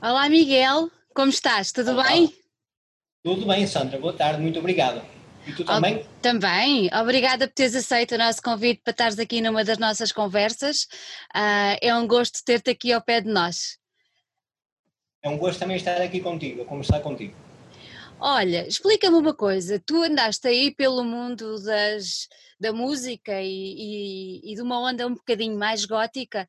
Olá Miguel, como estás? Tudo Olá. bem? Tudo bem, Sandra. Boa tarde, muito obrigado. E tu também? Também, obrigada por teres aceito o nosso convite para estares aqui numa das nossas conversas. Ah, é um gosto ter-te aqui ao pé de nós. É um gosto também estar aqui contigo, a conversar contigo. Olha, explica-me uma coisa, tu andaste aí pelo mundo das, da música e, e- e de uma onda um bocadinho mais gótica,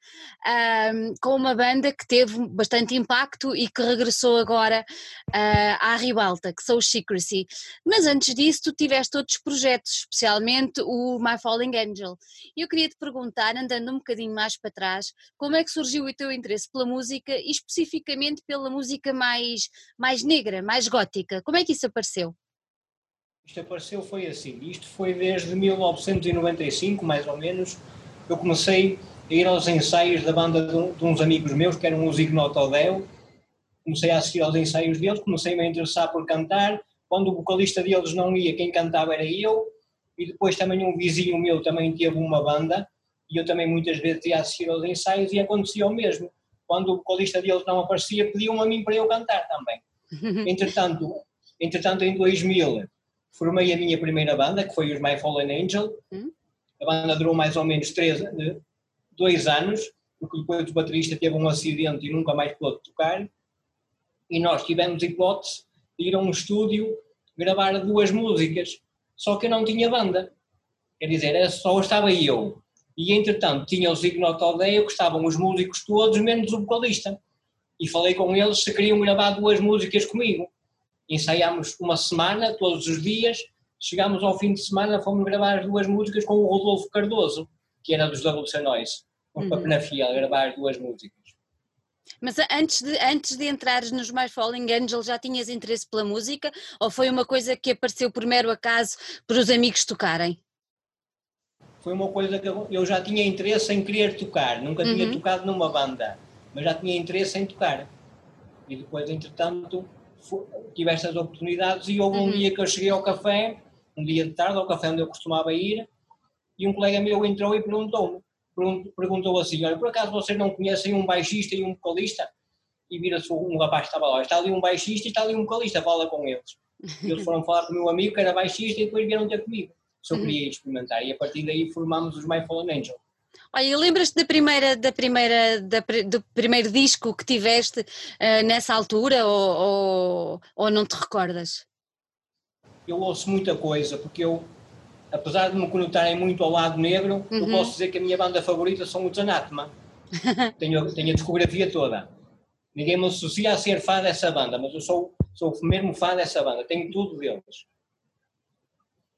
com uma banda que teve bastante impacto e que regressou agora ah, à ribalta, que são os Secrecy. Mas antes disso tu tiveste outros projetos, especialmente o My Falling Angel. E eu queria te perguntar, andando um bocadinho mais para trás, como é que surgiu o teu interesse pela música e especificamente pela música mais mais negra, mais gótica. Como é que isso apareceu? Isto apareceu foi assim. Isto foi desde 1995, mais ou menos. Eu comecei a ir aos ensaios da banda de, uns amigos meus, que eram os Ignotodel. Comecei a assistir aos ensaios deles, comecei-me a interessar por cantar. Quando o vocalista deles não ia, quem cantava era eu. E depois também um vizinho meu também teve uma banda. E eu também muitas vezes ia assistir aos ensaios e acontecia o mesmo. Quando o vocalista deles não aparecia, pediam a mim para eu cantar também. Entretanto, entretanto, em 2000, formei a minha primeira banda, que foi os My Fallen Angel. Hum. A banda durou mais ou menos três, eh, dois anos, porque depois o baterista teve um acidente e nunca mais pôde tocar. E nós tivemos hipótese de ir a um estúdio gravar duas músicas, só que eu não tinha banda. Quer dizer, só estava eu. E entretanto tinha os Ignotodeo, que estavam os músicos todos, menos o vocalista. E falei com eles se queriam gravar duas músicas comigo. Ensaiámos uma semana, todos os dias. Chegámos ao fim de semana, fomos gravar as duas músicas com o Rodolfo Cardoso, que era dos WC Noise. Fomos para Uhum. Penafiel gravar as duas músicas. Mas antes de, antes de entrares nos My Falling Angel já tinhas interesse pela música ou foi uma coisa que apareceu por mero acaso para os amigos tocarem? Foi uma coisa que eu, eu já tinha interesse em querer tocar. Nunca tinha Uhum. tocado numa banda, mas já tinha interesse em tocar. E depois, entretanto, tive estas oportunidades e houve um Uhum. dia que eu cheguei ao café, um dia de tarde, ao café onde eu costumava ir, e um colega meu entrou e perguntou-me, pergun- perguntou assim, olha, por acaso vocês não conhecem um baixista e um vocalista? E vira-se um rapaz que estava lá, está ali um baixista e está ali um vocalista, fala com eles. E eles foram falar com o meu amigo que era baixista e depois vieram ter comigo. Se eu Uhum. queria experimentar. E a partir daí formámos os My Fallen Angel. Olha, e lembras-te da primeira, da primeira, da do primeiro disco que tiveste ah, nessa altura ou, ou, ou não te recordas? Eu ouço muita coisa, porque eu, apesar de me conectarem muito ao lado negro, eu Uhum. posso dizer que a minha banda favorita são os Anatema. tenho, tenho a discografia toda. Ninguém me associa a ser fã dessa banda, mas eu sou, sou mesmo fã dessa banda. Tenho tudo deles.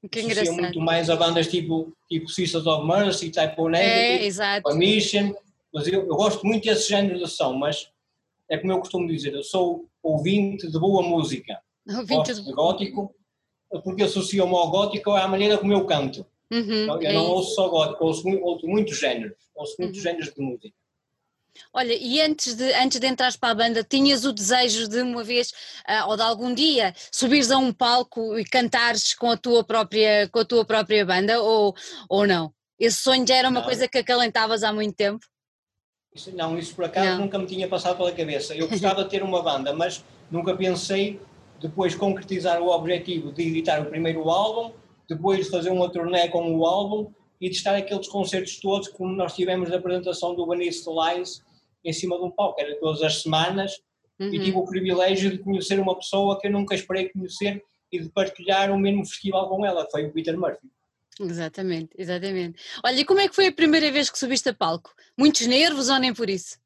Que Associo engraçado. muito mais a bandas tipo, tipo Sisters of Mercy, Type O É, Negative, exato. a Mission, mas eu, eu gosto muito desse género de som, mas é como eu costumo dizer, eu sou ouvinte de boa música. Ouvinte Gosto de- gótico, porque associo-me ao gótico à maneira como eu canto. Uhum, Eu, é não isso. ouço só gótico, ouço, ouço muitos géneros, ouço muitos Uhum. géneros de música. Olha, e antes de, antes de entrares para a banda, tinhas o desejo de uma vez, ah, ou de algum dia, subires a um palco e cantares com a tua própria, com a tua própria banda, ou, ou não? Esse sonho já era uma Não. coisa que acalentavas há muito tempo? Isso, não, isso por acaso Não. nunca me tinha passado pela cabeça. Eu gostava de ter uma banda, mas nunca pensei depois concretizar o objetivo de editar o primeiro álbum, depois de fazer uma turnê com o álbum e de estar aqueles concertos todos como nós tivemos da apresentação do Vanice Lies em cima de um palco, era todas as semanas e Uhum. tive o privilégio de conhecer uma pessoa que eu nunca esperei conhecer e de partilhar o mesmo festival com ela, que foi o Peter Murphy. Exatamente, exatamente. Olha, e como é que foi a primeira vez que subiste a palco? Muitos nervos ou nem por isso?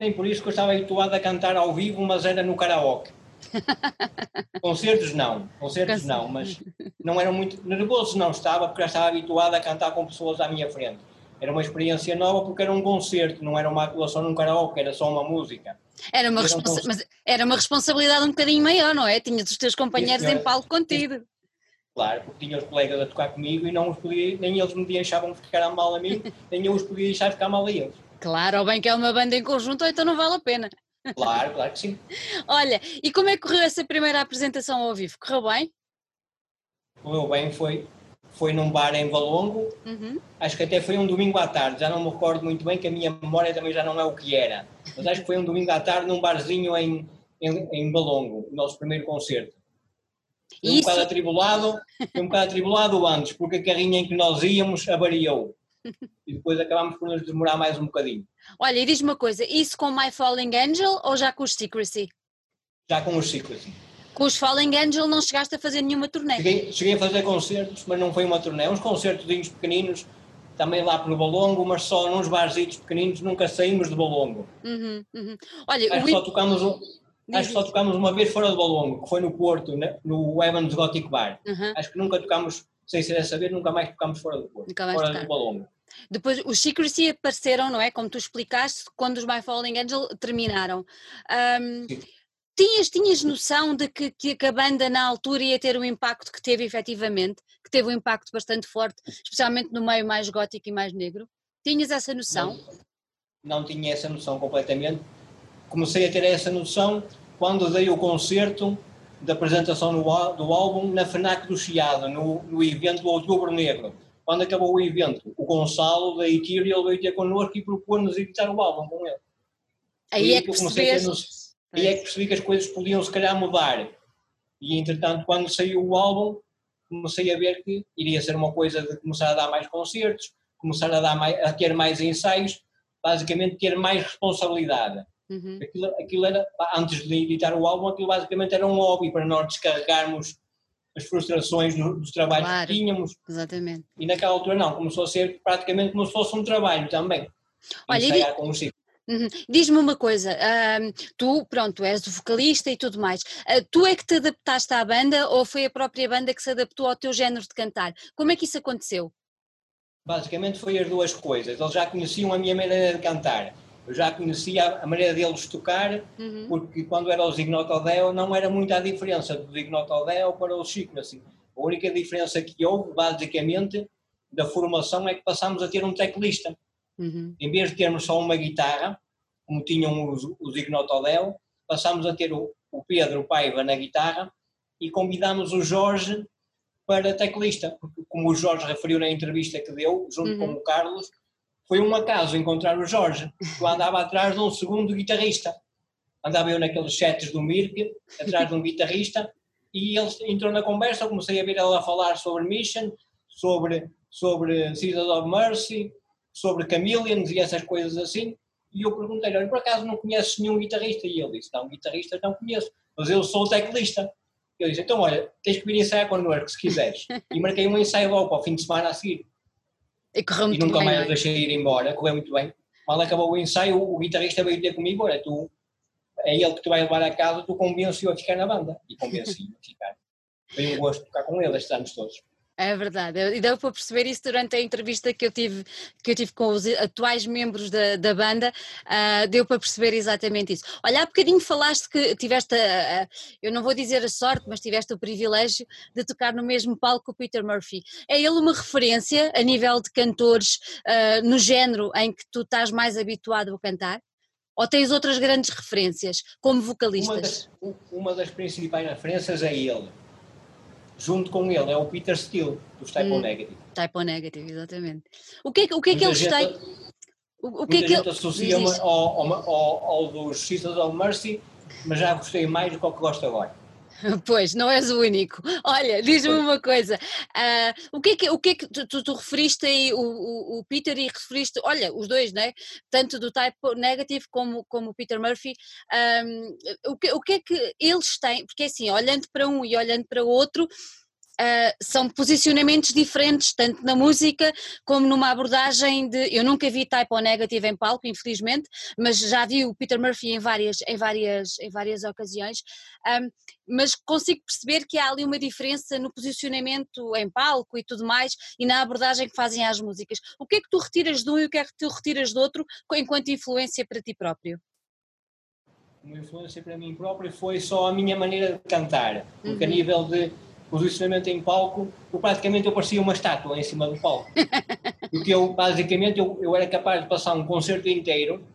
Nem por isso que eu estava habituado a cantar ao vivo, mas era no karaoke. Concertos não, concertos não, mas não era muito nervoso não estava, porque já estava habituado a cantar com pessoas à minha frente. Era uma experiência nova porque era um concerto, não era uma atuação num karaoke, era só uma música. Era uma, responsa- consigo. mas era uma responsabilidade um bocadinho maior, não é? Tinhas os teus companheiros em palco contigo. Claro, porque tinha os colegas a tocar comigo e não os podia, nem eles me deixavam ficar mal a mim, nem eu os podia deixar ficar mal a eles. Claro, ou bem que é uma banda em conjunto, ou então não vale a pena. Claro, claro que sim. Olha, e como é que correu essa primeira apresentação ao vivo? Correu bem? O meu bem foi, foi num bar em Valongo, Uhum. acho que até foi um domingo à tarde, já não me recordo muito bem, que a minha memória também já não é o que era, mas acho que foi um domingo à tarde num barzinho em, em, em Valongo, o nosso primeiro concerto. Foi um bocado atribulado, foi um bocado atribulado antes, porque a carrinha em que nós íamos avariou. E depois acabámos por nos demorar mais um bocadinho. Olha, e diz-me uma coisa, isso com My Falling Angel ou já com os Secrecy? Já com os ciclos. Com os Falling Angel não chegaste a fazer nenhuma turnê? Cheguei, cheguei a fazer concertos, mas não foi uma turnê. Uns concertos pequeninos, também lá pelo Balongo, mas só nos barzitos pequeninos, nunca saímos de Balongo. Uhum, uhum. Olha, Acho o que só tocámos, um- Diz, acho que só tocámos uma vez fora de Balongo, que foi no Porto, no Evans Gothic Bar. Uhum. Acho que nunca tocámos, sem ser a saber, nunca mais tocámos fora do Porto, fora tocaram. do Balongo. Depois os Secrecy apareceram, não é? Como tu explicaste, quando os My Falling Angel terminaram. Sim. tinhas, tinhas noção de que, que a banda na altura ia ter o impacto que teve efetivamente? Que teve um impacto bastante forte, especialmente no meio mais gótico e mais negro? Tinhas essa noção? Não, não tinha essa noção completamente. Comecei a ter essa noção quando dei o concerto da apresentação do álbum na FNAC do Chiado, no, no evento do Outubro Negro. Quando acabou o evento, o Gonçalo da Ethereal veio ter connosco e propôs-nos editar o álbum com ele. Aí é aí que que ter percebeste. Aí é que percebi que as coisas podiam se calhar mudar. E entretanto, quando saiu o álbum, comecei a ver que iria ser uma coisa de começar a dar mais concertos, começar a, dar mais, a ter mais ensaios, basicamente ter mais responsabilidade. Uhum. Aquilo, aquilo era, antes de editar o álbum, aquilo basicamente era um hobby para nós descarregarmos as frustrações do- dos trabalhos Claro. que tínhamos. Exatamente. E naquela altura não, começou a ser praticamente como se fosse um trabalho também. Olha, Ensaiar com os ciclos. Uhum. Diz-me uma coisa, ahm, tu, pronto, és o vocalista e tudo mais, ah, tu é que te adaptaste à banda ou foi a própria banda que se adaptou ao teu género de cantar? Como é que isso aconteceu? Basicamente foi as duas coisas. Eles já conheciam a minha maneira de cantar. Eu já conhecia a maneira deles tocar, Uhum. porque quando era o Zignotodeo não era muita a diferença do Zignotodeo para o Chico. Assim. A única diferença que houve, basicamente, da formação é que passámos a ter um teclista. Uhum. Em vez de termos só uma guitarra, como tinham os, os Ignotodel, passámos a ter o, o Pedro Paiva na guitarra e convidámos o Jorge para teclista, porque como o Jorge referiu na entrevista que deu, junto Uhum. com o Carlos, foi um acaso encontrar o Jorge, que eu andava atrás de um segundo guitarrista. Andava eu naqueles sets do Mirk, atrás de um guitarrista, e ele entrou na conversa, eu comecei a ver ela a falar sobre Mission, sobre, sobre Seasons of Mercy, sobre Chameleons e essas coisas assim, e eu perguntei-lhe, "Olha, por acaso não conheces nenhum guitarrista? E ele disse, não, guitarrista não conheço, mas eu sou teclista. Eu disse, então olha, tens que vir ensaiar connosco se quiseres. E marquei um ensaio logo para o fim de semana a seguir. E correu E muito nunca bem, mais o é? deixei ir embora, correu muito bem. Mal acabou o ensaio, o guitarrista veio ter comigo, olha, tu, é ele que tu vais levar a casa, tu convence-o a ficar na banda. E convenci-o a ficar. Foi um gosto tocar com ele estes anos todos. É verdade, e deu para perceber isso durante a entrevista que eu tive, que eu tive com os atuais membros da, da banda, ah, deu para perceber exatamente isso. Olha, há bocadinho falaste que tiveste, a- a- eu não vou dizer a sorte, mas tiveste o privilégio de tocar no mesmo palco que o Peter Murphy. É ele uma referência a nível de cantores ah, no género em que tu estás mais habituado a cantar? Ou tens outras grandes referências como Uma vocalistas? das, u- uma das principais referências é ele. Junto com ele é o Peter Steele, dos Type Hum. O Negative. Type O Negative, exatamente. O que é, que- o que, é que eles têm? O, o que é que ele- associa-me ao, ao, ao, ao of Mercy, mas já gostei mais do que o que gosto agora. Pois, não és o único. Olha, diz-me uma coisa. ah, o que é que, o que, é que tu, tu- tu referiste aí o, o, o Peter e referiste, olha, os dois, né? Tanto do Type Negative como, como o Peter Murphy. ahm, o, que, o que é que eles têm? Porque assim, olhando para um e olhando para o outro. Ah, são posicionamentos diferentes, tanto na música como numa abordagem de. Eu nunca vi Type O Negative em palco, infelizmente, mas já vi o Peter Murphy em várias, em várias, em várias ocasiões. ahm, mas consigo perceber que há ali uma diferença no posicionamento em palco e tudo mais e na abordagem que fazem às músicas. O que é que tu retiras de um e o que é que tu retiras do outro enquanto influência para ti próprio? Uma influência para mim próprio foi só a minha maneira de cantar, porque a Uhum. nível de posicionamento em palco, eu praticamente eu parecia uma estátua em cima do palco. Porque eu, basicamente, eu, eu era capaz de passar um concerto inteiro,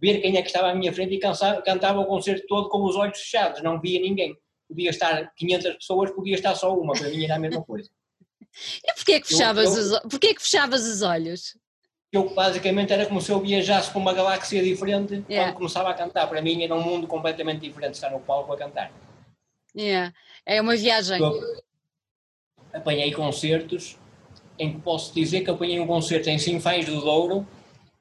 ver quem é que estava à minha frente e cansa- cantava o concerto todo com os olhos fechados, não via ninguém. Podia estar 500 pessoas, podia estar só uma, para mim era a mesma coisa. E porquê que fechavas, eu, eu, os, porquê que fechavas os olhos? Eu basicamente era como se eu viajasse para uma galáxia diferente yeah. quando começava a cantar. Para mim era um mundo completamente diferente estar no palco a cantar. Yeah. É uma viagem. Eu apanhei concertos em que posso dizer que apanhei um concerto em Sinfãs do Douro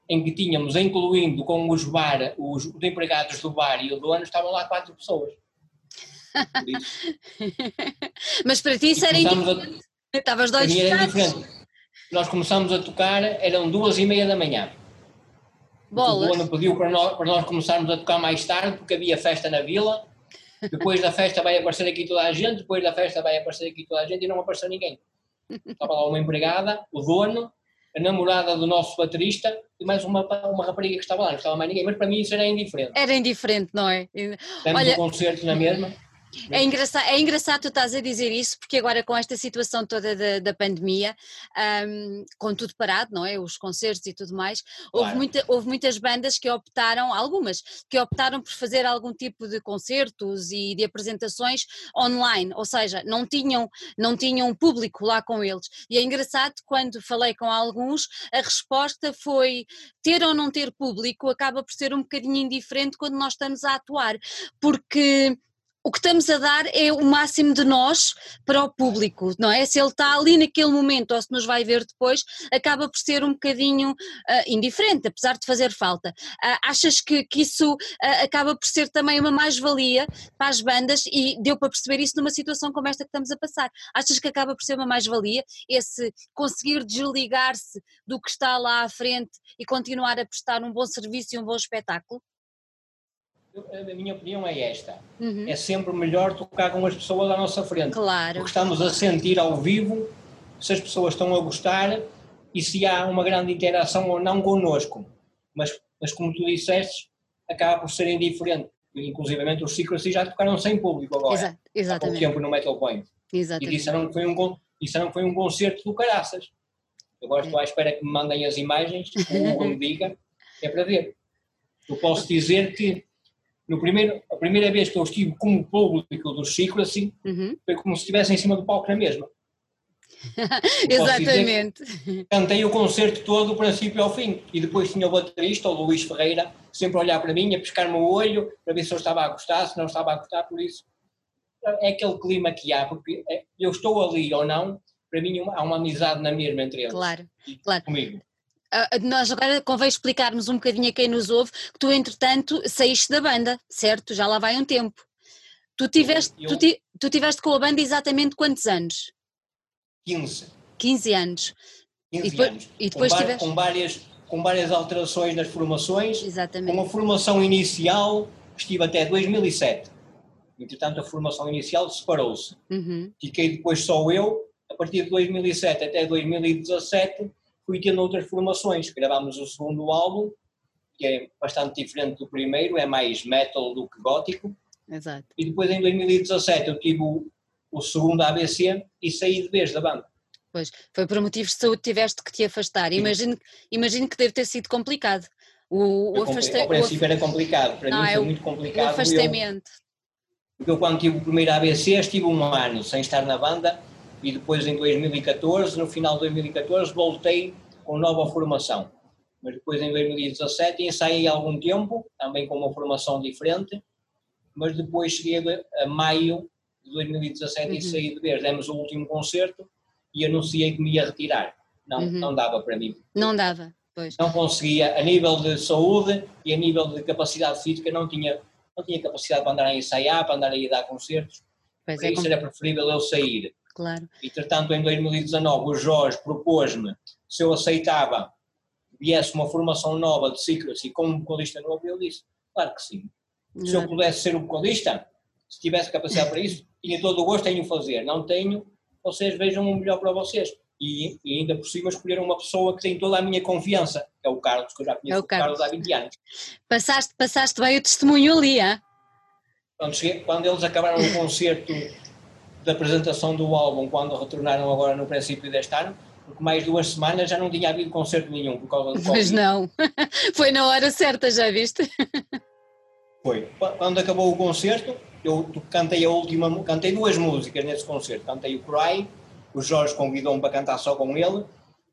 em que tínhamos, incluindo com os bar, os, os empregados do bar e o dono, estavam lá quatro pessoas. Mas para ti isso era indiferente. Estavas dois era diferente. Nós começámos a tocar, eram duas e meia da manhã. Bolas. O dono pediu para nós, para nós começarmos a tocar mais tarde, porque havia festa na vila. Depois da festa vai aparecer aqui toda a gente, depois da festa vai aparecer aqui toda a gente e não apareceu ninguém. Estava lá uma empregada, o dono, a namorada do nosso baterista e mais uma, uma rapariga que estava lá, não estava mais ninguém, mas para mim isso era indiferente. Era indiferente, não é? Temos Olha... um concerto na mesma. É engraçado, é engraçado tu estás a dizer isso, porque agora com esta situação toda da, da pandemia, um, com tudo parado, não é? Os concertos e tudo mais, houve, claro. muita, houve muitas bandas que optaram, algumas, que optaram por fazer algum tipo de concertos e de apresentações online, ou seja, não tinham, não tinham público lá com eles. E é engraçado quando falei com alguns, a resposta foi ter ou não ter público acaba por ser um bocadinho indiferente quando nós estamos a atuar, porque o que estamos a dar é o máximo de nós para o público, não é? Se ele está ali naquele momento ou se nos vai ver depois, acaba por ser um bocadinho uh, indiferente, apesar de fazer falta. Uh, achas que, que isso uh, acaba por ser também uma mais-valia para as bandas e deu para perceber isso numa situação como esta que estamos a passar? Achas que acaba por ser uma mais-valia esse conseguir desligar-se do que está lá à frente e continuar a prestar um bom serviço e um bom espetáculo? A minha opinião é esta. Uhum. É sempre melhor tocar com as pessoas à nossa frente. Claro. Porque estamos a sentir ao vivo se as pessoas estão a gostar e se há uma grande interação ou não connosco. Mas, mas como tu disseste, acaba por ser indiferente. Inclusive os Secrecy já tocaram sem público agora. Exa exatamente. Há pouco tempo no Metal Point. Exatamente. E disseram que foi um, disseram que foi um concerto do caraças. Agora estou à espera que me mandem as imagens, o me diga, é para ver. Eu posso dizer que no primeiro, a primeira vez que eu estive como público do ciclo, assim, uhum. foi como se estivesse em cima do palco na mesma. Exatamente. Cantei o concerto todo, do princípio ao fim, e depois tinha o baterista, o Luís Ferreira, sempre a olhar para mim, a pescar-me o olho, para ver se eu estava a gostar, se não estava a gostar, por isso é aquele clima que há, porque é, eu estou ali ou não, para mim há uma amizade na mesma entre eles. Claro, claro. Comigo. Uh, nós agora convém explicarmos um bocadinho a quem nos ouve que tu, entretanto, saíste da banda, certo? Já lá vai um tempo. Tu tiveste, eu, tu, ti, tu tiveste com a banda exatamente quantos anos? 15. 15 anos. 15 e depois, anos. E depois com, tiveste... com, várias, com várias alterações nas formações. Exatamente. Com a formação inicial, estive até 2007. Entretanto, a formação inicial separou-se. Uhum. Fiquei depois só eu, a partir de 2007 até 2017 fui tendo outras formações. Gravámos o segundo álbum, que é bastante diferente do primeiro, é mais metal do que gótico. Exato. E depois em 2017 eu tive o, o segundo ABC e saí de vez da banda. Pois, foi por motivos de saúde tiveste que te afastar. Imagino, imagino que deve ter sido complicado. O, o afastamento. Ao princípio era complicado, para Não, mim foi é muito complicado. O afastamento. Eu, porque eu quando tive o primeiro ABC estive um ano sem estar na banda e depois em 2014, no final de 2014, voltei com nova formação. Mas depois em 2017 ensaiei algum tempo, também com uma formação diferente, mas depois cheguei a maio de 2017 uhum. e saí de vez. Demos o último concerto e anunciei que me ia retirar. Não, uhum. não dava para mim. Não dava, pois. Não conseguia, a nível de saúde e a nível de capacidade física, não tinha, não tinha capacidade para andar a ensaiar, para andar a ir dar concertos. Pois Por é, isso como... era preferível eu sair. Claro. Entretanto, em 2019, o Jorge propôs-me se eu aceitava viesse uma formação nova de Secrecy com um vocalista novo, eu disse, claro que sim. Se eu pudesse ser um vocalista, se tivesse capacidade para isso, tinha todo o gosto em o fazer. Não tenho, vocês vejam o melhor para vocês. E, e, ainda por cima escolheram uma pessoa que tem toda a minha confiança, que é o Carlos, que eu já conheço é o Carlos. Carlos há 20 anos. Passaste, passaste bem o testemunho ali, é? Quando, cheguei, quando eles acabaram o concerto da apresentação do álbum, quando retornaram agora no princípio deste ano, porque mais duas semanas já não tinha havido concerto nenhum por causa do Covid. Pois não, foi na hora certa, já viste? Foi. Quando acabou o concerto, eu cantei a última, cantei duas músicas nesse concerto, cantei o Cry, o Jorge convidou-me para cantar só com ele.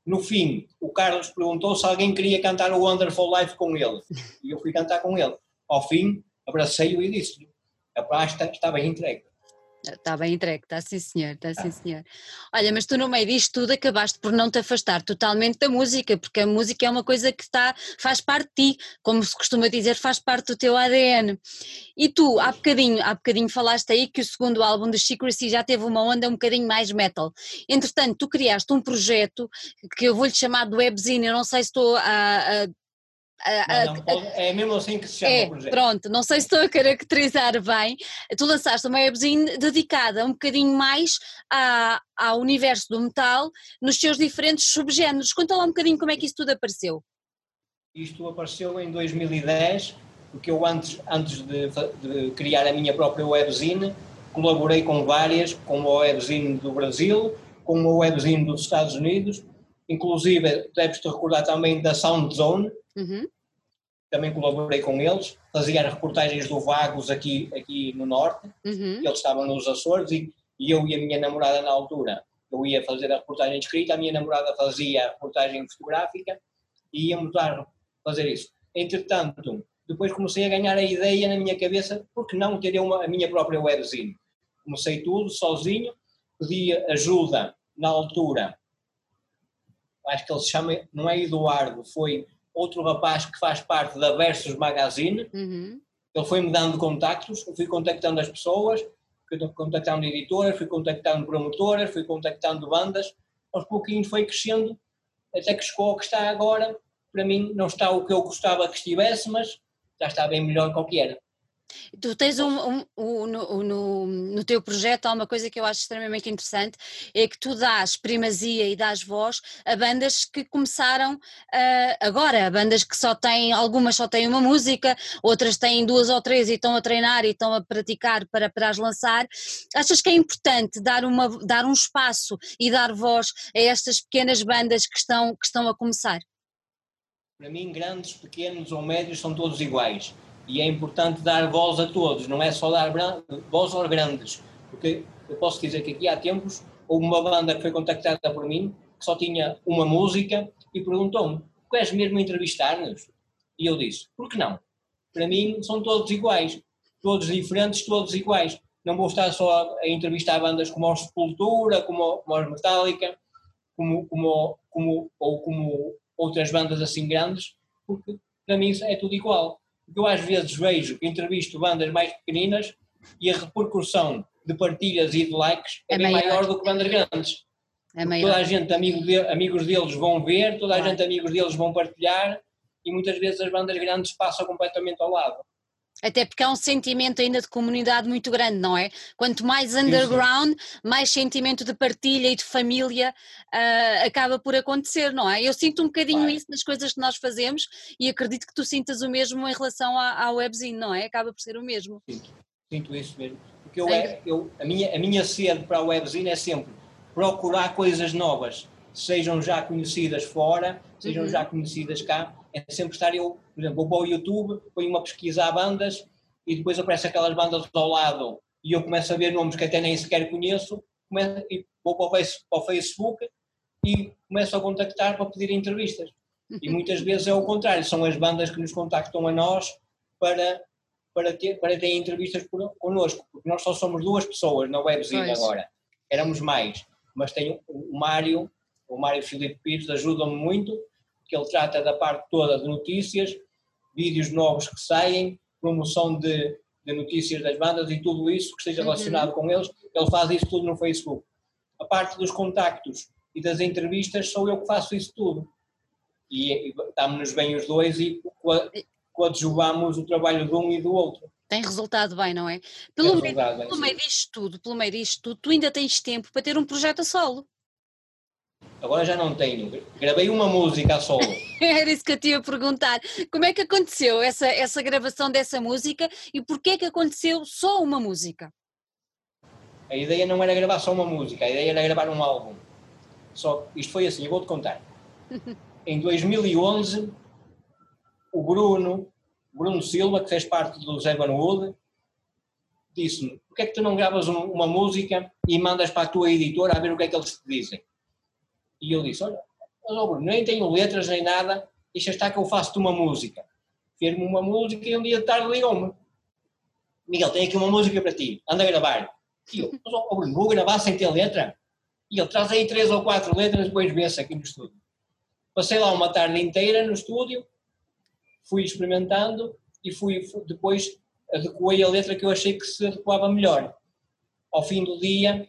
No fim, o Carlos perguntou se alguém queria cantar o Wonderful Life com ele. E eu fui cantar com ele. Ao fim, abracei-o e disse-lhe: a pasta bem entregue. Está bem entregue, está sim senhor, está sim senhor. Olha, mas tu no meio disto tudo acabaste por não te afastar totalmente da música, porque a música é uma coisa que está, faz parte de ti, como se costuma dizer, faz parte do teu ADN. E tu, há bocadinho, há bocadinho falaste aí que o segundo álbum do Secrecy já teve uma onda um bocadinho mais metal. Entretanto, tu criaste um projeto que eu vou-lhe chamar de Webzine, eu não sei se estou a, a não, não, é mesmo assim que se chama é, o projeto. Pronto, não sei se estou a caracterizar bem. Tu lançaste uma webzine dedicada um bocadinho mais à, ao universo do metal, nos seus diferentes subgéneros. Conta lá um bocadinho como é que isso tudo apareceu. Isto apareceu em 2010, porque eu antes, antes de, de criar a minha própria webzine, colaborei com várias, com a webzine do Brasil, com a webzine dos Estados Unidos, inclusive deves-te recordar também da Sound Zone, Uhum. Também colaborei com eles, fazia reportagens do Vagos aqui, aqui no Norte, uhum. eles estavam nos Açores e, e eu e a minha namorada na altura, eu ia fazer a reportagem escrita, a minha namorada fazia a reportagem fotográfica e íamos lá fazer isso. Entretanto, depois comecei a ganhar a ideia na minha cabeça, porque não ter uma, a minha própria webzine? Comecei tudo sozinho, pedi ajuda na altura, acho que ele se chama, não é Eduardo, foi outro rapaz que faz parte da Versus Magazine. Uhum. Ele foi-me dando contactos, eu fui contactando as pessoas, fui contactando editoras, fui contactando promotoras, fui contactando bandas. Aos pouquinhos foi crescendo, até que chegou ao que está agora. Para mim, não está o que eu gostava que estivesse, mas já está bem melhor que o que era. Tu tens um, um, um no, no, no, teu projeto há uma coisa que eu acho extremamente interessante, é que tu dás primazia e dás voz a bandas que começaram uh, agora, bandas que só têm, algumas só têm uma música, outras têm duas ou três e estão a treinar e estão a praticar para, para as lançar. Achas que é importante dar, uma, dar um espaço e dar voz a estas pequenas bandas que estão, que estão a começar? Para mim, grandes, pequenos ou médios são todos iguais e é importante dar voz a todos, não é só dar voz aos grandes, porque eu posso dizer que aqui há tempos houve uma banda que foi contactada por mim que só tinha uma música e perguntou-me: queres mesmo entrevistar-nos? E eu disse: por que não? Para mim são todos iguais, todos diferentes, todos iguais. Não vou estar só a entrevistar bandas como a Sepultura, como, como a Metallica, como, como, como, ou como outras bandas assim grandes, porque para mim é tudo igual eu às vezes vejo, entrevisto bandas mais pequeninas e a repercussão de partilhas e de likes é, é bem maior. maior. do que bandas grandes. É toda a gente, amigo de, amigos deles vão ver, toda a gente, amigos deles vão partilhar e muitas vezes as bandas grandes passam completamente ao lado. Até porque há um sentimento ainda de comunidade muito grande, não é? Quanto mais underground, mais sentimento de partilha e de família uh, acaba por acontecer, não é? Eu sinto um bocadinho isso nas coisas que nós fazemos e acredito que tu sintas o mesmo em relação à, à webzine, não é? Acaba por ser o mesmo. Sinto, sinto isso mesmo. Porque eu, é, eu, a, minha, a minha sede para a webzine é sempre procurar coisas novas, sejam já conhecidas fora, sejam uhum. já conhecidas cá, é sempre estar eu, por exemplo, vou para o YouTube, ponho uma pesquisa a bandas e depois aparecem aquelas bandas ao lado e eu começo a ver nomes que até nem sequer conheço, começo, e vou para o, Facebook e começo a contactar para pedir entrevistas. E muitas vezes é o contrário, são as bandas que nos contactam a nós para, para, ter, para ter entrevistas por, connosco, porque nós só somos duas pessoas na webzine agora, éramos mais, mas tem o Mário, o Mário Filipe Pires ajuda-me muito que ele trata da parte toda de notícias, vídeos novos que saem, promoção de, de notícias das bandas e tudo isso que esteja uhum. relacionado uhum. com eles, ele faz isso tudo no Facebook. A parte dos contactos e das entrevistas sou eu que faço isso tudo. E, e damos-nos bem os dois e coadjuvamos o trabalho de um e do outro. Tem resultado bem, não é? Pelo, meio, bem, pelo meio disto tudo, pelo meio disto tudo, tu ainda tens tempo para ter um projeto a solo. Agora já não tenho. Gravei uma música a solo. Era isso que eu te ia perguntar. Como é que aconteceu essa, essa gravação dessa música e porquê que aconteceu só uma música? A ideia não era gravar só uma música, a ideia era gravar um álbum. Só isto foi assim, eu vou-te contar. em 2011, o Bruno, Bruno Silva, que fez parte do Zé Wood, disse-me, porquê é que tu não gravas um, uma música e mandas para a tua editora a ver o que é que eles te dizem? E eu disse, olha, oh, nem tenho letras nem nada, deixa estar que eu faço-te uma música. Fez-me uma música e um dia de tarde ligou-me. Miguel, tenho aqui uma música para ti, anda a gravar. E eu, mas oh, Bruno, vou gravar sem ter letra? E ele traz aí três ou quatro letras, depois vê-se aqui no estúdio. Passei lá uma tarde inteira no estúdio, fui experimentando e fui, depois adequei a letra que eu achei que se adequava melhor. Ao fim do dia,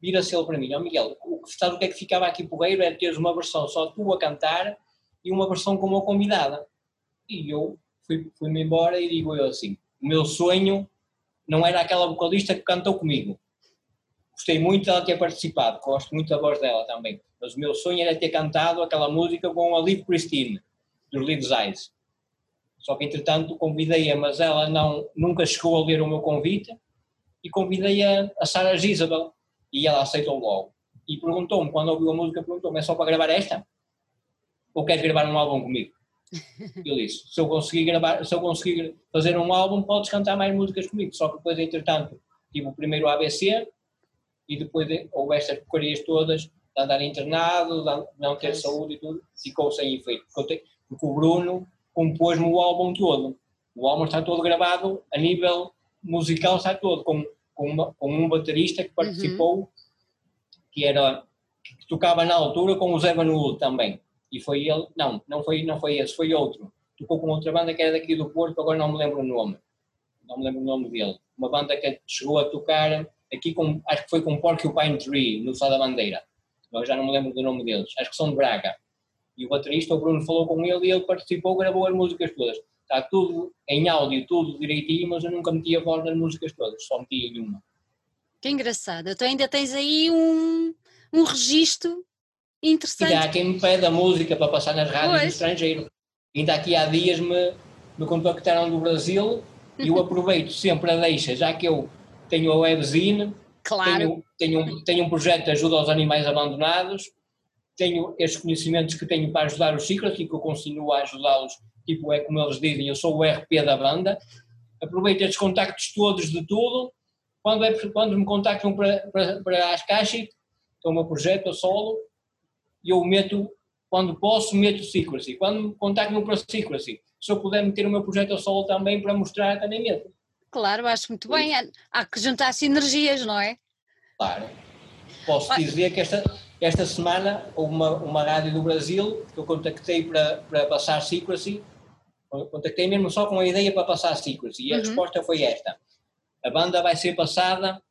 vira-se ele para mim, oh, Miguel, o que, sabe o que é que ficava aqui porreiro era teres uma versão só tu a cantar e uma versão com uma convidada. E eu fui-me fui embora e digo eu assim, o meu sonho não era aquela vocalista que cantou comigo. Gostei muito dela ter participado, gosto muito da voz dela também. Mas o meu sonho era ter cantado aquela música com a Liv Christine, dos Liv Eyes. Só que, entretanto, convidei-a, mas ela não, nunca chegou a ler o meu convite, e convidei-a a Sarah Gisabel, e ela aceitou logo. E perguntou-me, quando ouviu a música, perguntou-me, é só para gravar esta? Ou queres gravar um álbum comigo? Eu disse, se eu conseguir gravar, se eu conseguir fazer um álbum, podes cantar mais músicas comigo. Só que depois, entretanto, tive o primeiro ABC, e depois houve estas porcarias todas, de andar internado, de não ter saúde e tudo, ficou sem efeito. Porque o Bruno compôs-me o álbum todo. O álbum está todo gravado a nível musical, está todo, com, com, uma, com um baterista que participou, uhum. que era que tocava na altura com o Zé Vanulo também. E foi ele, não, não foi, não foi esse, foi outro. Tocou com outra banda que era daqui do Porto, agora não me lembro o nome. Não me lembro o nome dele. Uma banda que chegou a tocar aqui com, acho que foi com Porcupine Tree, no Sá da Bandeira. Eu já não me lembro do nome deles. Acho que são de Braga. E o baterista, o Bruno, falou com ele e ele participou, gravou as músicas todas. Está tudo em áudio, tudo direitinho, mas eu nunca meti a voz nas músicas todas, só meti em uma. Que engraçado. Então ainda tens aí um, um registro interessante. E há quem me pede a música para passar nas rádios pois. do estrangeiro. Ainda aqui há dias me, me contactaram do Brasil e eu aproveito sempre a deixa, já que eu tenho a webzine, claro. tenho, tenho, tenho um projeto de ajuda aos animais abandonados, tenho estes conhecimentos que tenho para ajudar os ciclos e que eu continuo a ajudá-los, tipo, é como eles dizem, eu sou o RP da banda, aproveito estes contactos todos de tudo, quando, é, quando me contactam para, para, para as caixas, que é o meu projeto a solo, eu meto, quando posso, meto Secrecy. Quando me contactam para Secrecy, se eu puder meter o meu projeto a solo também para mostrar, também meto. Claro, acho muito bem. Há que juntar sinergias, não é? Claro. Posso dizer que esta, esta semana houve uma, uma rádio do Brasil que eu contactei para, para passar Secrecy, contactei mesmo só com a ideia para passar Secrecy e a uhum. resposta foi esta. A banda vai ser passada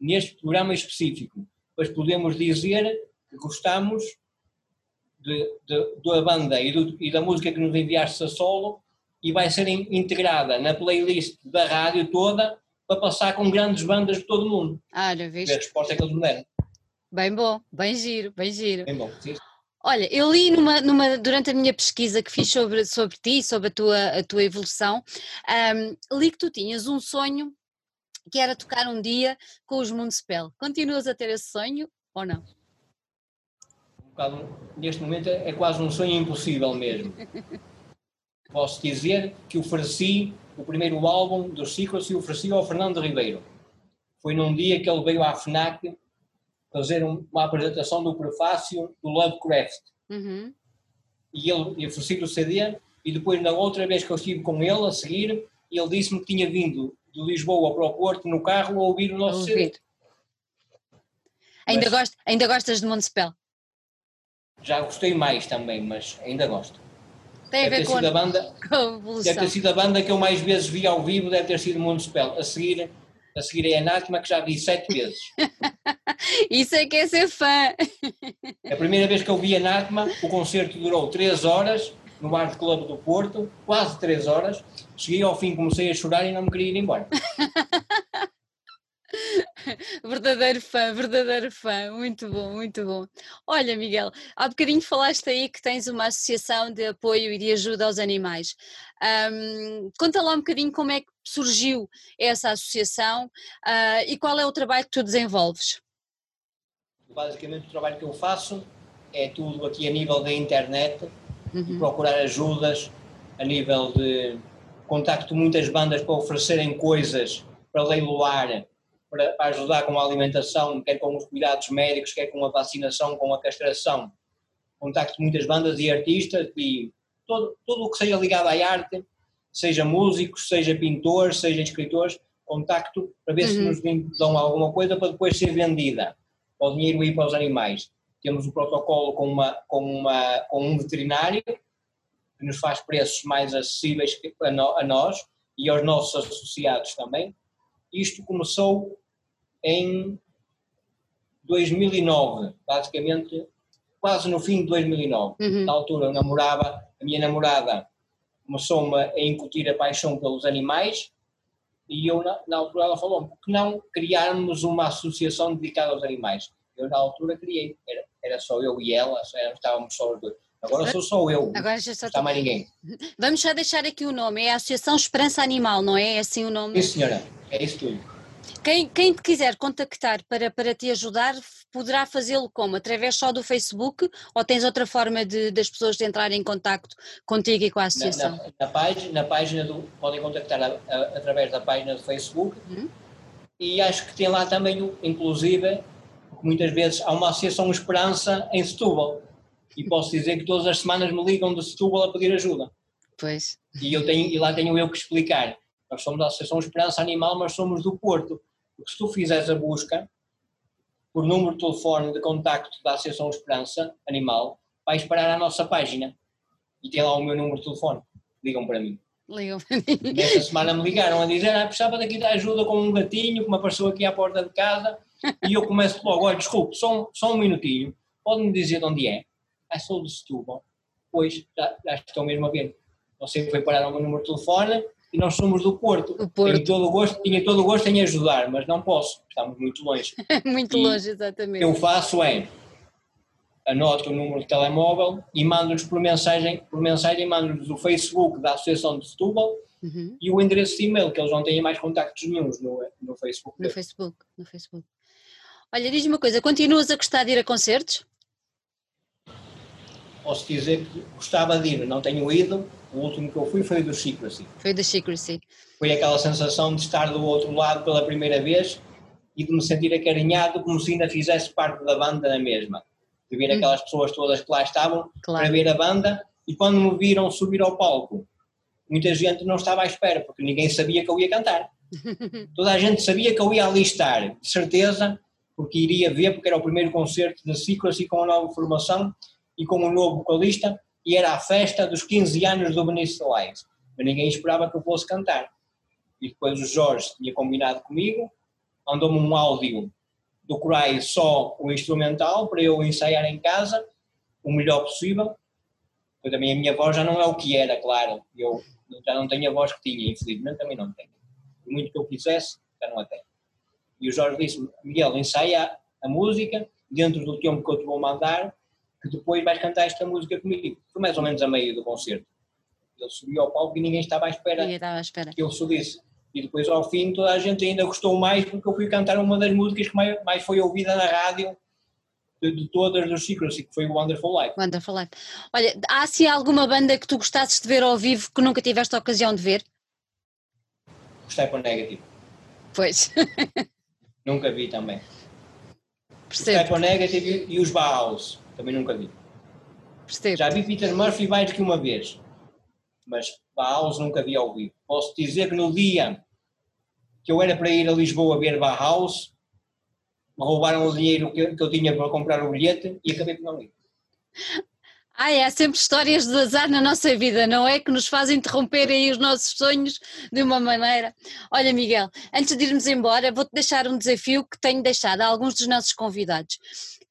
neste programa específico, pois podemos dizer que gostamos de, de, da banda e, do, e, da música que nos enviaste a solo e vai ser integrada na playlist da rádio toda para passar com grandes bandas de todo o mundo. Ah, já viste? a resposta que eles me deram. Bem bom, bem giro, bem giro. Bem bom, sim. Olha, eu li numa, numa, durante a minha pesquisa que fiz sobre, sobre ti, sobre a tua, a tua evolução, um, li que tu tinhas um sonho que era tocar um dia com os Municipal. Continuas a ter esse sonho ou não? Um bocado, neste momento é quase um sonho impossível mesmo. Posso dizer que ofereci o primeiro álbum dos Ciclos e ofereci ao Fernando Ribeiro. Foi num dia que ele veio à FNAC fazer uma apresentação do prefácio do Lovecraft. Uhum. E ele ofereci o CD, e depois, na outra vez que eu estive com ele, a seguir, ele disse-me que tinha vindo de Lisboa para o Porto no carro a ouvir o nosso CD. Ainda, mas, gost, ainda gostas de Montespel? Já gostei mais também, mas ainda gosto. Tem a ver com a, banda, com a Deve ter sido a banda que eu mais vezes vi ao vivo, deve ter sido Montespel. A seguir a seguir é Anátema, que já vi sete vezes. Isso é que é ser fã. A primeira vez que eu vi Anátema, o concerto durou três horas, no Art Club do Porto, quase três horas. Cheguei ao fim, comecei a chorar e não me queria ir embora. verdadeiro fã, verdadeiro fã, muito bom, muito bom. Olha, Miguel, há bocadinho falaste aí que tens uma associação de apoio e de ajuda aos animais. Um, conta lá um bocadinho como é que surgiu essa associação uh, e qual é o trabalho que tu desenvolves. Basicamente, o trabalho que eu faço é tudo aqui a nível da internet, uhum. procurar ajudas a nível de contacto muitas bandas para oferecerem coisas para leiloar, para, para ajudar com a alimentação, quer com os cuidados médicos, quer com a vacinação, com a castração. Contacto muitas bandas e artistas e todo, tudo o que seja ligado à arte, seja músicos, seja pintores, seja escritores, contacto para ver uhum. se nos dão alguma coisa para depois ser vendida, para o dinheiro ir para os animais. Temos o protocolo com, uma, com, uma, com um veterinário que nos faz preços mais acessíveis a, no, a nós e aos nossos associados também. Isto começou em 2009, basicamente quase no fim de 2009. Uhum. Na altura eu namorava, a minha namorada começou-me a incutir a paixão pelos animais e eu, na, na altura, ela falou-me, por que não criarmos uma associação dedicada aos animais? Eu, na altura, criei. Era, era só eu e ela, estávamos só os dois. Agora sou só eu, Agora já não está mais ninguém. Vamos já deixar aqui o nome, é a Associação Esperança Animal, não é? É assim o nome? Sim, senhora, é isso tudo. Quem, quem te quiser contactar para, para te ajudar, poderá fazê-lo como? Através só do Facebook ou tens outra forma de, das pessoas de entrarem em contato contigo e com a associação? Na, na, na página, na página do, podem contactar a, a, através da página do Facebook uhum. e acho que tem lá também, inclusive, muitas vezes há uma associação Esperança em Setúbal e posso dizer que todas as semanas me ligam de Setúbal a pedir ajuda. Pois. E, eu tenho, e lá tenho eu que explicar. Nós somos da Associação Esperança Animal, mas somos do Porto. Porque se tu fizeres a busca por número de telefone de contacto da Associação Esperança Animal, vais parar à nossa página e tem lá o meu número de telefone. Ligam para mim. Ligam para mim. Nesta semana me ligaram a dizer, ah, precisava daqui de ajuda com um gatinho que me apareceu aqui à porta de casa e eu começo logo, olha, desculpe, só, só um minutinho, pode-me dizer de onde é? Ah, sou de Setúbal. Pois, já, já estou mesmo a ver. Você foi parar o meu número de telefone, e nós somos do Porto. O Porto. Tenho todo o gosto, tinha todo o gosto em ajudar, mas não posso, estamos muito longe. muito e longe, exatamente. O que eu faço é anoto o número de telemóvel e mando-nos por mensagem, por mensagem mando-nos o Facebook da Associação de Setúbal uhum. e o endereço de e-mail, que eles não têm mais contactos nenhums no, no Facebook. No Facebook, no Facebook. Olha, diz-me uma coisa, continuas a gostar de ir a concertos? Posso dizer que gostava de ir, não tenho ido, o último que eu fui foi do Secrecy. Foi do Secrecy. Foi aquela sensação de estar do outro lado pela primeira vez e de me sentir acarinhado como se ainda fizesse parte da banda na mesma. De ver hum. aquelas pessoas todas que lá estavam claro. para ver a banda e quando me viram subir ao palco, muita gente não estava à espera porque ninguém sabia que eu ia cantar. Toda a gente sabia que eu ia ali estar, de certeza, porque iria ver, porque era o primeiro concerto da Secrecy com a nova formação e com um novo vocalista e era a festa dos 15 anos do Benício Lions. Mas ninguém esperava que eu fosse cantar. E depois o Jorge tinha combinado comigo, mandou-me um áudio do Corai só o instrumental para eu ensaiar em casa o melhor possível. Eu também a minha voz já não é o que era, claro. Eu já não tenho a voz que tinha, infelizmente também não tenho. Por muito que eu quisesse, já não a tenho. E o Jorge disse-me, Miguel, ensaia a música dentro do tempo que eu te vou mandar que depois vais cantar esta música comigo. Foi mais ou menos a meio do concerto. Ele subiu ao palco e ninguém estava à espera, ninguém estava à espera. que eu subisse. E depois ao fim toda a gente ainda gostou mais porque eu fui cantar uma das músicas que mais, mais foi ouvida na rádio de, de todas dos Secrecy, que foi o Wonderful Life. Wonderful Life. Olha, há assim alguma banda que tu gostasses de ver ao vivo que nunca tiveste a ocasião de ver? Gostei para Negative. Pois. nunca vi também. Percebo. Negative e, os Baals também nunca vi. Percebo. Já vi Peter Murphy mais do que uma vez, mas Bauhaus nunca vi ao vivo. Posso dizer que no dia que eu era para ir a Lisboa ver Bauhaus, me roubaram o dinheiro que, que eu tinha para comprar o bilhete e acabei por não ir. Ai, há sempre histórias de azar na nossa vida, não é? Que nos fazem interromper aí os nossos sonhos de uma maneira. Olha, Miguel, antes de irmos embora, vou-te deixar um desafio que tenho deixado a alguns dos nossos convidados.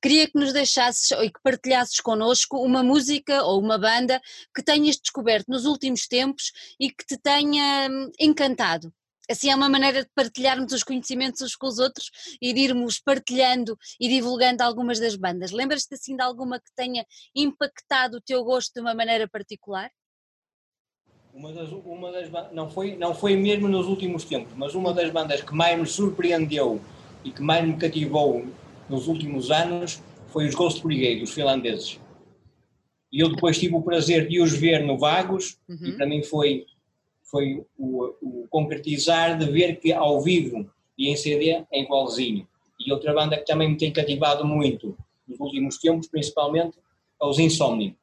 Queria que nos deixasses e que partilhasses connosco uma música ou uma banda que tenhas descoberto nos últimos tempos e que te tenha hum, encantado. Assim é uma maneira de partilharmos os conhecimentos uns com os outros e de irmos partilhando e divulgando algumas das bandas. Lembras-te assim de alguma que tenha impactado o teu gosto de uma maneira particular? Uma das, uma das não foi não foi mesmo nos últimos tempos, mas uma das bandas que mais me surpreendeu e que mais me cativou nos últimos anos foi os Ghost Brigade, os finlandeses. E eu depois tive o prazer de os ver no Vagos uhum. e para mim foi foi o, o, concretizar de ver que ao vivo e em CD é igualzinho. E outra banda que também me tem cativado muito nos últimos tempos, principalmente, é os Insomni.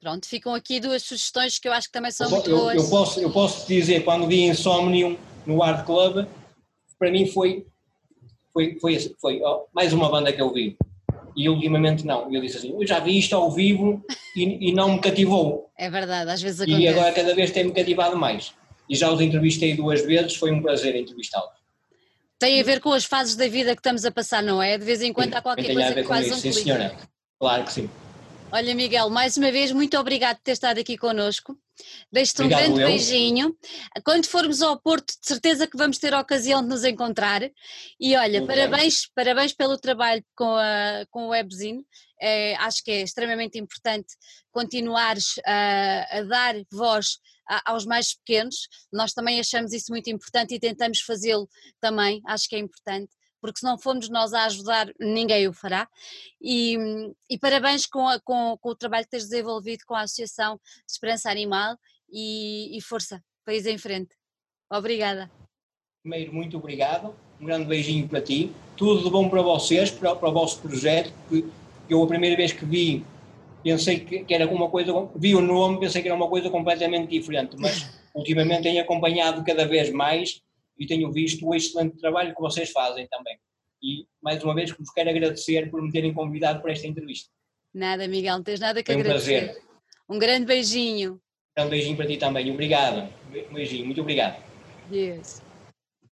Pronto, ficam aqui duas sugestões que eu acho que também são eu, muito eu, boas. Eu posso, eu posso dizer, quando vi Insomnium no Art Club, para mim foi, foi, foi, foi oh, mais uma banda que eu vi. E ultimamente não. Eu disse assim, eu já vi isto ao vivo e, e não me cativou. É verdade, às vezes acontece. E agora cada vez tem-me cativado mais. E já os entrevistei duas vezes, foi um prazer entrevistá-los. Tem a ver com as fases da vida que estamos a passar, não é? De vez em quando sim, há qualquer coisa que faz um Sim, senhora. Claro que sim. Olha, Miguel, mais uma vez, muito obrigado por ter estado aqui connosco. Deixo-te um grande eu. beijinho. Quando formos ao Porto, de certeza que vamos ter a ocasião de nos encontrar. E olha, muito parabéns, bem. parabéns pelo trabalho com, a, com o Webzine. É, acho que é extremamente importante continuares a, a dar voz aos mais pequenos. Nós também achamos isso muito importante e tentamos fazê-lo também, acho que é importante porque se não formos nós a ajudar, ninguém o fará. E, e parabéns com, a, com, com, o trabalho que tens desenvolvido com a Associação de Esperança Animal e, e força, país em frente. Obrigada. Primeiro, muito obrigado, um grande beijinho para ti, tudo de bom para vocês, para, para o vosso projeto, que eu a primeira vez que vi pensei que, que, era alguma coisa, vi o nome, pensei que era uma coisa completamente diferente, mas ultimamente tenho acompanhado cada vez mais e tenho visto o excelente trabalho que vocês fazem também. E, mais uma vez, vos quero agradecer por me terem convidado para esta entrevista. Nada, Miguel, não tens nada que Foi um agradecer. Prazer. Um grande beijinho. Um beijinho para ti também. Obrigado. Um beijinho. Muito obrigado. Deus.